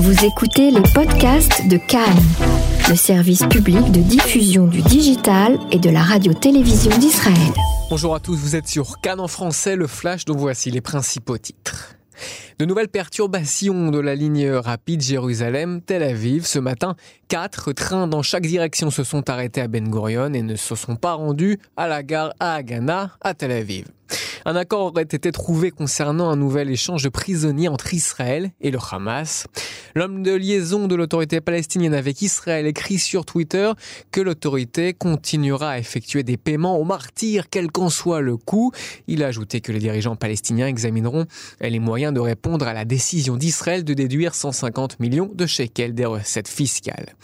Vous écoutez les podcasts de Cannes, le service public de diffusion du digital et de la radio-télévision d'Israël. Bonjour à tous, vous êtes sur Cannes en français, le flash dont voici les principaux titres. De nouvelles perturbations de la ligne rapide Jérusalem-Tel Aviv. Ce matin, quatre trains dans chaque direction se sont arrêtés à Ben Gurion et ne se sont pas rendus à la gare à Haganah à Tel Aviv. Un accord aurait été trouvé concernant un nouvel échange de prisonniers entre Israël et le Hamas. L'homme de liaison de l'autorité palestinienne avec Israël écrit sur Twitter que l'autorité continuera à effectuer des paiements aux martyrs, quel qu'en soit le coût. Il a ajouté que les dirigeants palestiniens examineront les moyens de répondre à la décision d'Israël de déduire 150 millions de shekels des recettes fiscales.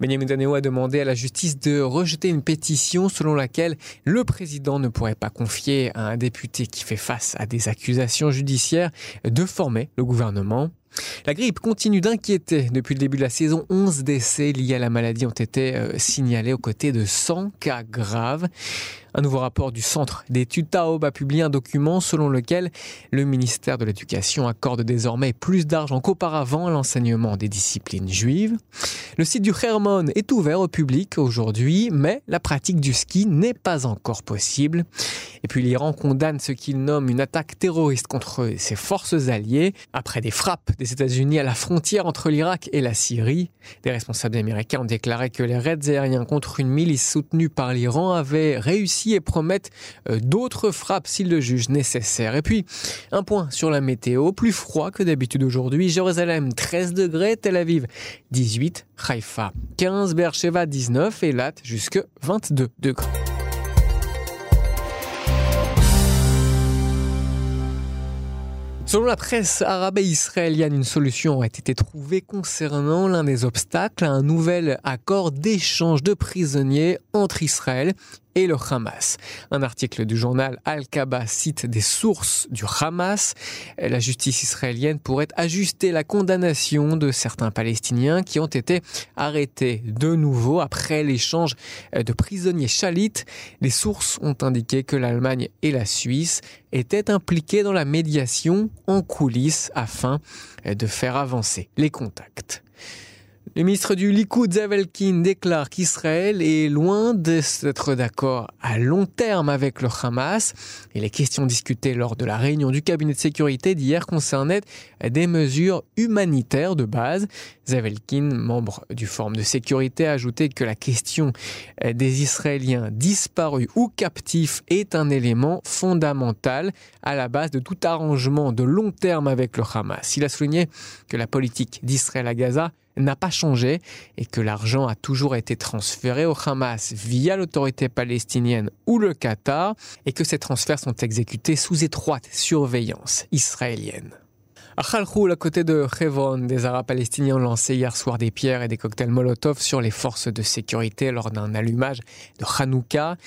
Benjamin Netanyahu a demandé à la justice de rejeter une pétition selon laquelle le président ne pourrait pas confier à un député qui fait face à des accusations judiciaires de former le gouvernement. La grippe continue d'inquiéter. Depuis le début de la saison, 11 décès liés à la maladie ont été euh, signalés aux côtés de 100 cas graves. Un nouveau rapport du Centre d'études Taob a publié un document selon lequel le ministère de l'Éducation accorde désormais plus d'argent qu'auparavant à l'enseignement des disciplines juives. Le site du Hermon est ouvert au public aujourd'hui, mais la pratique du ski n'est pas encore possible. Et puis l'Iran condamne ce qu'il nomme une attaque terroriste contre ses forces alliées après des frappes des États-Unis à la frontière entre l'Irak et la Syrie. Des responsables américains ont déclaré que les raids aériens contre une milice soutenue par l'Iran avaient réussi et promettent euh, d'autres frappes s'ils le jugent nécessaire. Et puis, un point sur la météo, plus froid que d'habitude aujourd'hui. Jérusalem 13 degrés, Tel Aviv 18, Haïfa 15, Beersheba 19 et Lat jusque 22 degrés. Selon la presse arabe et israélienne, une solution aurait été trouvée concernant l'un des obstacles à un nouvel accord d'échange de prisonniers entre Israël et le Hamas. Un article du journal Al-Kaba cite des sources du Hamas. La justice israélienne pourrait ajuster la condamnation de certains Palestiniens qui ont été arrêtés de nouveau après l'échange de prisonniers chalites. Les sources ont indiqué que l'Allemagne et la Suisse étaient impliquées dans la médiation en coulisses afin de faire avancer les contacts. Le ministre du Likoud, Zavelkin, déclare qu'Israël est loin d'être d'accord à long terme avec le Hamas. Et les questions discutées lors de la réunion du cabinet de sécurité d'hier concernaient des mesures humanitaires de base. Zavelkin, membre du Forum de sécurité, a ajouté que la question des Israéliens disparus ou captifs est un élément fondamental à la base de tout arrangement de long terme avec le Hamas. Il a souligné que la politique d'Israël à Gaza n'a pas changé et que l'argent a toujours été transféré au Hamas via l'autorité palestinienne ou le Qatar et que ces transferts sont exécutés sous étroite surveillance israélienne. À Khalkhoul, à côté de Hebron, des Arabes palestiniens ont lancé hier soir des pierres et des cocktails Molotov sur les forces de sécurité lors d'un allumage de Hanouka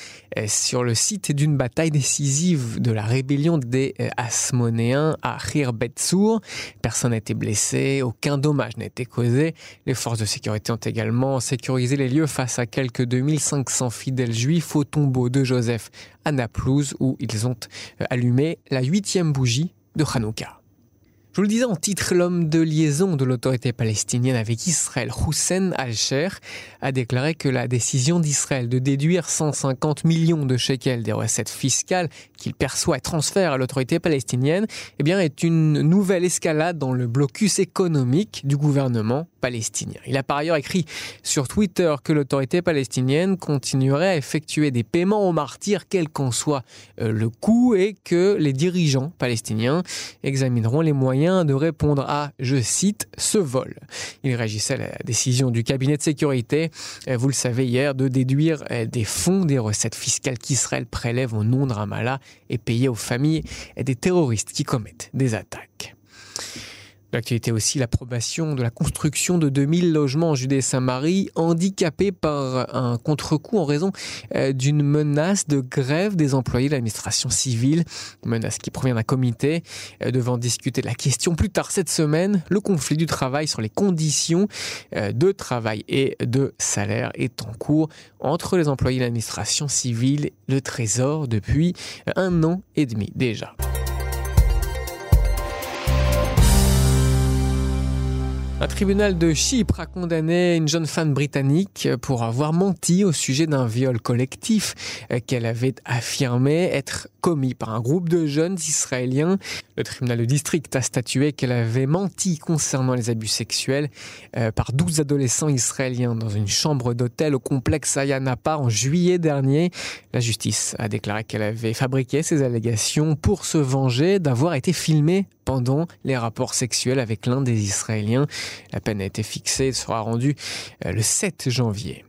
sur le site d'une bataille décisive de la rébellion des Asmonéens à Khir Betsour. Personne n'a été blessé, aucun dommage n'a été causé. Les forces de sécurité ont également sécurisé les lieux face à quelques 2500 fidèles juifs au tombeau de Joseph à Naplouse où ils ont allumé la huitième bougie de Hanouka. Je vous le disais en titre, l'homme de liaison de l'autorité palestinienne avec Israël, Hussein al-Sher, a déclaré que la décision d'Israël de déduire 150 millions de shekels des recettes fiscales qu'il perçoit et transfère à l'autorité palestinienne, eh est une nouvelle escalade dans le blocus économique du gouvernement palestinien. Il a par ailleurs écrit sur Twitter que l'autorité palestinienne continuerait à effectuer des paiements aux martyrs, quel qu'en soit euh, le coût, et que les dirigeants palestiniens examineront les moyens de répondre à, je cite, ce vol. Il réagissait à la décision du cabinet de sécurité, euh, vous le savez hier, de déduire euh, des fonds des recettes fiscales qu'Israël prélève au nom de Ramallah et payer aux familles des terroristes qui commettent des attaques. L'actualité aussi l'approbation de la construction de 2000 logements en Judée-Saint-Marie, handicapés par un contre-coup en raison euh, d'une menace de grève des employés de l'administration civile. Menace qui provient d'un comité euh, devant discuter la question plus tard cette semaine. Le conflit du travail sur les conditions euh, de travail et de salaire est en cours entre les employés de l'administration civile et le Trésor depuis un an et demi déjà. Un tribunal de Chypre a condamné une jeune femme britannique pour avoir menti au sujet d'un viol collectif qu'elle avait affirmé être commis par un groupe de jeunes israéliens. Le tribunal de district a statué qu'elle avait menti concernant les abus sexuels euh, par 12 adolescents israéliens dans une chambre d'hôtel au complexe Ayanapa en juillet dernier. La justice a déclaré qu'elle avait fabriqué ces allégations pour se venger d'avoir été filmée pendant les rapports sexuels avec l'un des Israéliens. La peine a été fixée et sera rendue euh, le 7 janvier.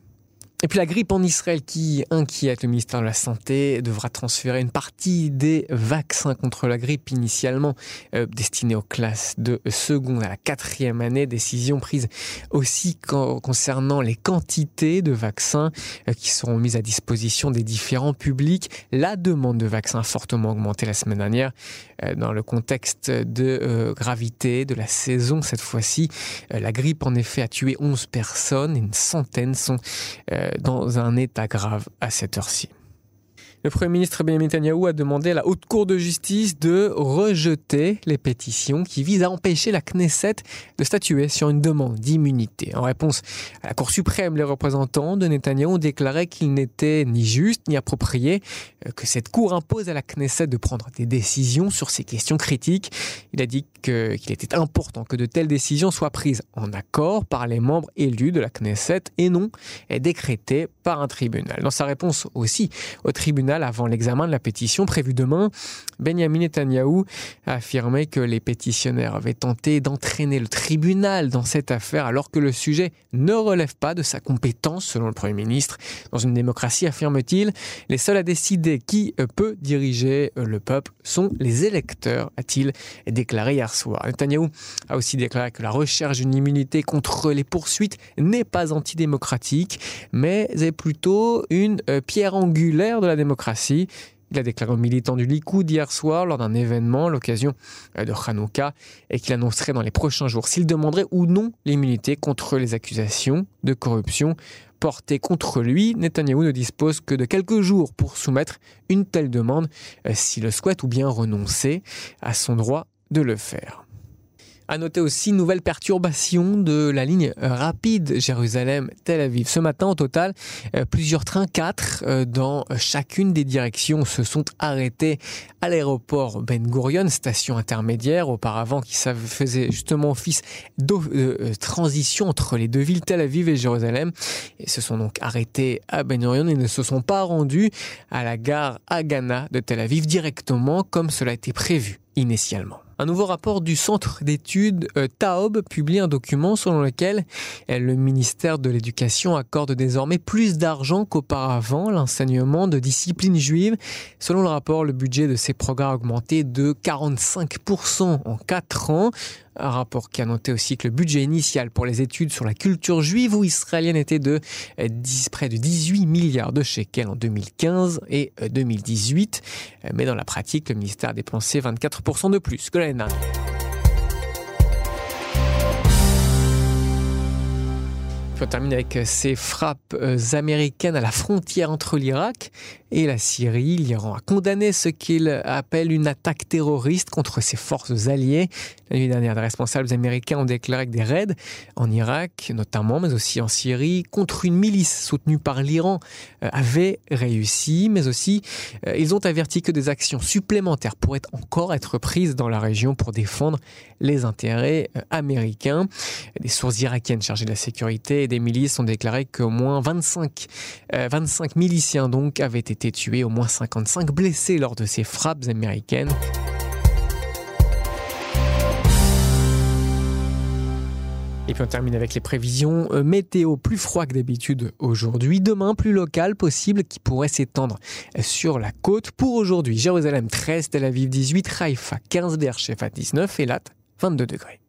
Et puis la grippe en Israël qui inquiète le ministère de la Santé devra transférer une partie des vaccins contre la grippe initialement euh, destinés aux classes de seconde à la quatrième année. Décision prise aussi concernant les quantités de vaccins euh, qui seront mises à disposition des différents publics. La demande de vaccins a fortement augmenté la semaine dernière euh, dans le contexte de gravité de la saison cette fois-ci. la grippe en effet a tué 11 personnes et une centaine sont dans un état grave à cette heure-ci. Le Premier ministre Benjamin Netanyahu a demandé à la Haute Cour de justice de rejeter les pétitions qui visent à empêcher la Knesset de statuer sur une demande d'immunité. En réponse à la Cour suprême, les représentants de Netanyahu ont déclaré qu'il n'était ni juste ni approprié euh, que cette Cour impose à la Knesset de prendre des décisions sur ces questions critiques. Il a dit qu'il était important que de telles décisions soient prises en accord par les membres élus de la Knesset et non décrétées par un tribunal. Dans sa réponse aussi au tribunal, avant l'examen de la pétition prévue demain, Benjamin Netanyahu a affirmé que les pétitionnaires avaient tenté d'entraîner le tribunal dans cette affaire alors que le sujet ne relève pas de sa compétence selon le Premier ministre. Dans une démocratie, affirme-t-il, les seuls à décider qui peut diriger le peuple sont les électeurs, a-t-il déclaré hier soir. Netanyahu a aussi déclaré que la recherche d'une immunité contre les poursuites n'est pas antidémocratique, mais est plutôt une euh, pierre angulaire de la démocratie il a déclaré aux militants du Likoud hier soir lors d'un événement, l'occasion euh, de Hanouka, et qu'il annoncerait dans les prochains jours s'il demanderait ou non l'immunité contre les accusations de corruption portées contre lui. Netanyahou ne dispose que de quelques jours pour soumettre une telle demande euh, s'il le souhaite ou bien renoncer à son droit de le faire. À noter aussi une nouvelle perturbation de la ligne rapide Jérusalem-Tel Aviv. Ce matin, au total, euh, plusieurs trains, quatre, euh, dans chacune des directions, se sont arrêtés à l'aéroport Ben Gurion, station intermédiaire, auparavant qui faisait justement office de euh, transition entre les deux villes, Tel Aviv et Jérusalem. Et se sont donc arrêtés à Ben Gurion et ne se sont pas rendus à la gare Agana de Tel Aviv directement comme cela été prévu initialement. Un nouveau rapport du centre d'études euh, Taob publie un document selon lequel euh, le ministère de l'Éducation accorde désormais plus d'argent qu'auparavant l'enseignement de disciplines juives. Selon le rapport, le budget de ces programmes a augmenté de 45% en 4 ans. Un rapport qui a noté aussi que le budget initial pour les études sur la culture juive ou israélienne était de 10, euh, près de 18 milliards de shekels en 2015 et 2018. Mais dans la pratique, le ministère a dépensé 24% de plus que l'année. On termine avec ces frappes euh, américaines à la frontière entre l'Irak et la Syrie. L'Iran a condamné ce qu'il appelle une attaque terroriste contre ses forces alliées. La nuit dernière, des responsables américains ont déclaré que des raids en Irak, notamment, mais aussi en Syrie, contre une milice soutenue par l'Iran, euh, avaient réussi, mais aussi euh, ils ont averti que des actions supplémentaires pourraient encore être prises dans la région pour défendre les intérêts américains. Des sources irakiennes chargées de la sécurité des milices ont déclaré qu'au moins 25, 25 miliciens donc avaient été tués, au moins 55 blessés lors de ces frappes américaines. Et puis on termine avec les prévisions euh, météo plus froid que d'habitude aujourd'hui. Demain, plus local possible qui pourrait s'étendre sur la côte. Pour aujourd'hui, Jérusalem 13, Tel Aviv 18, Haïfa 15, Beersheba 19 et Lat 22 degrés.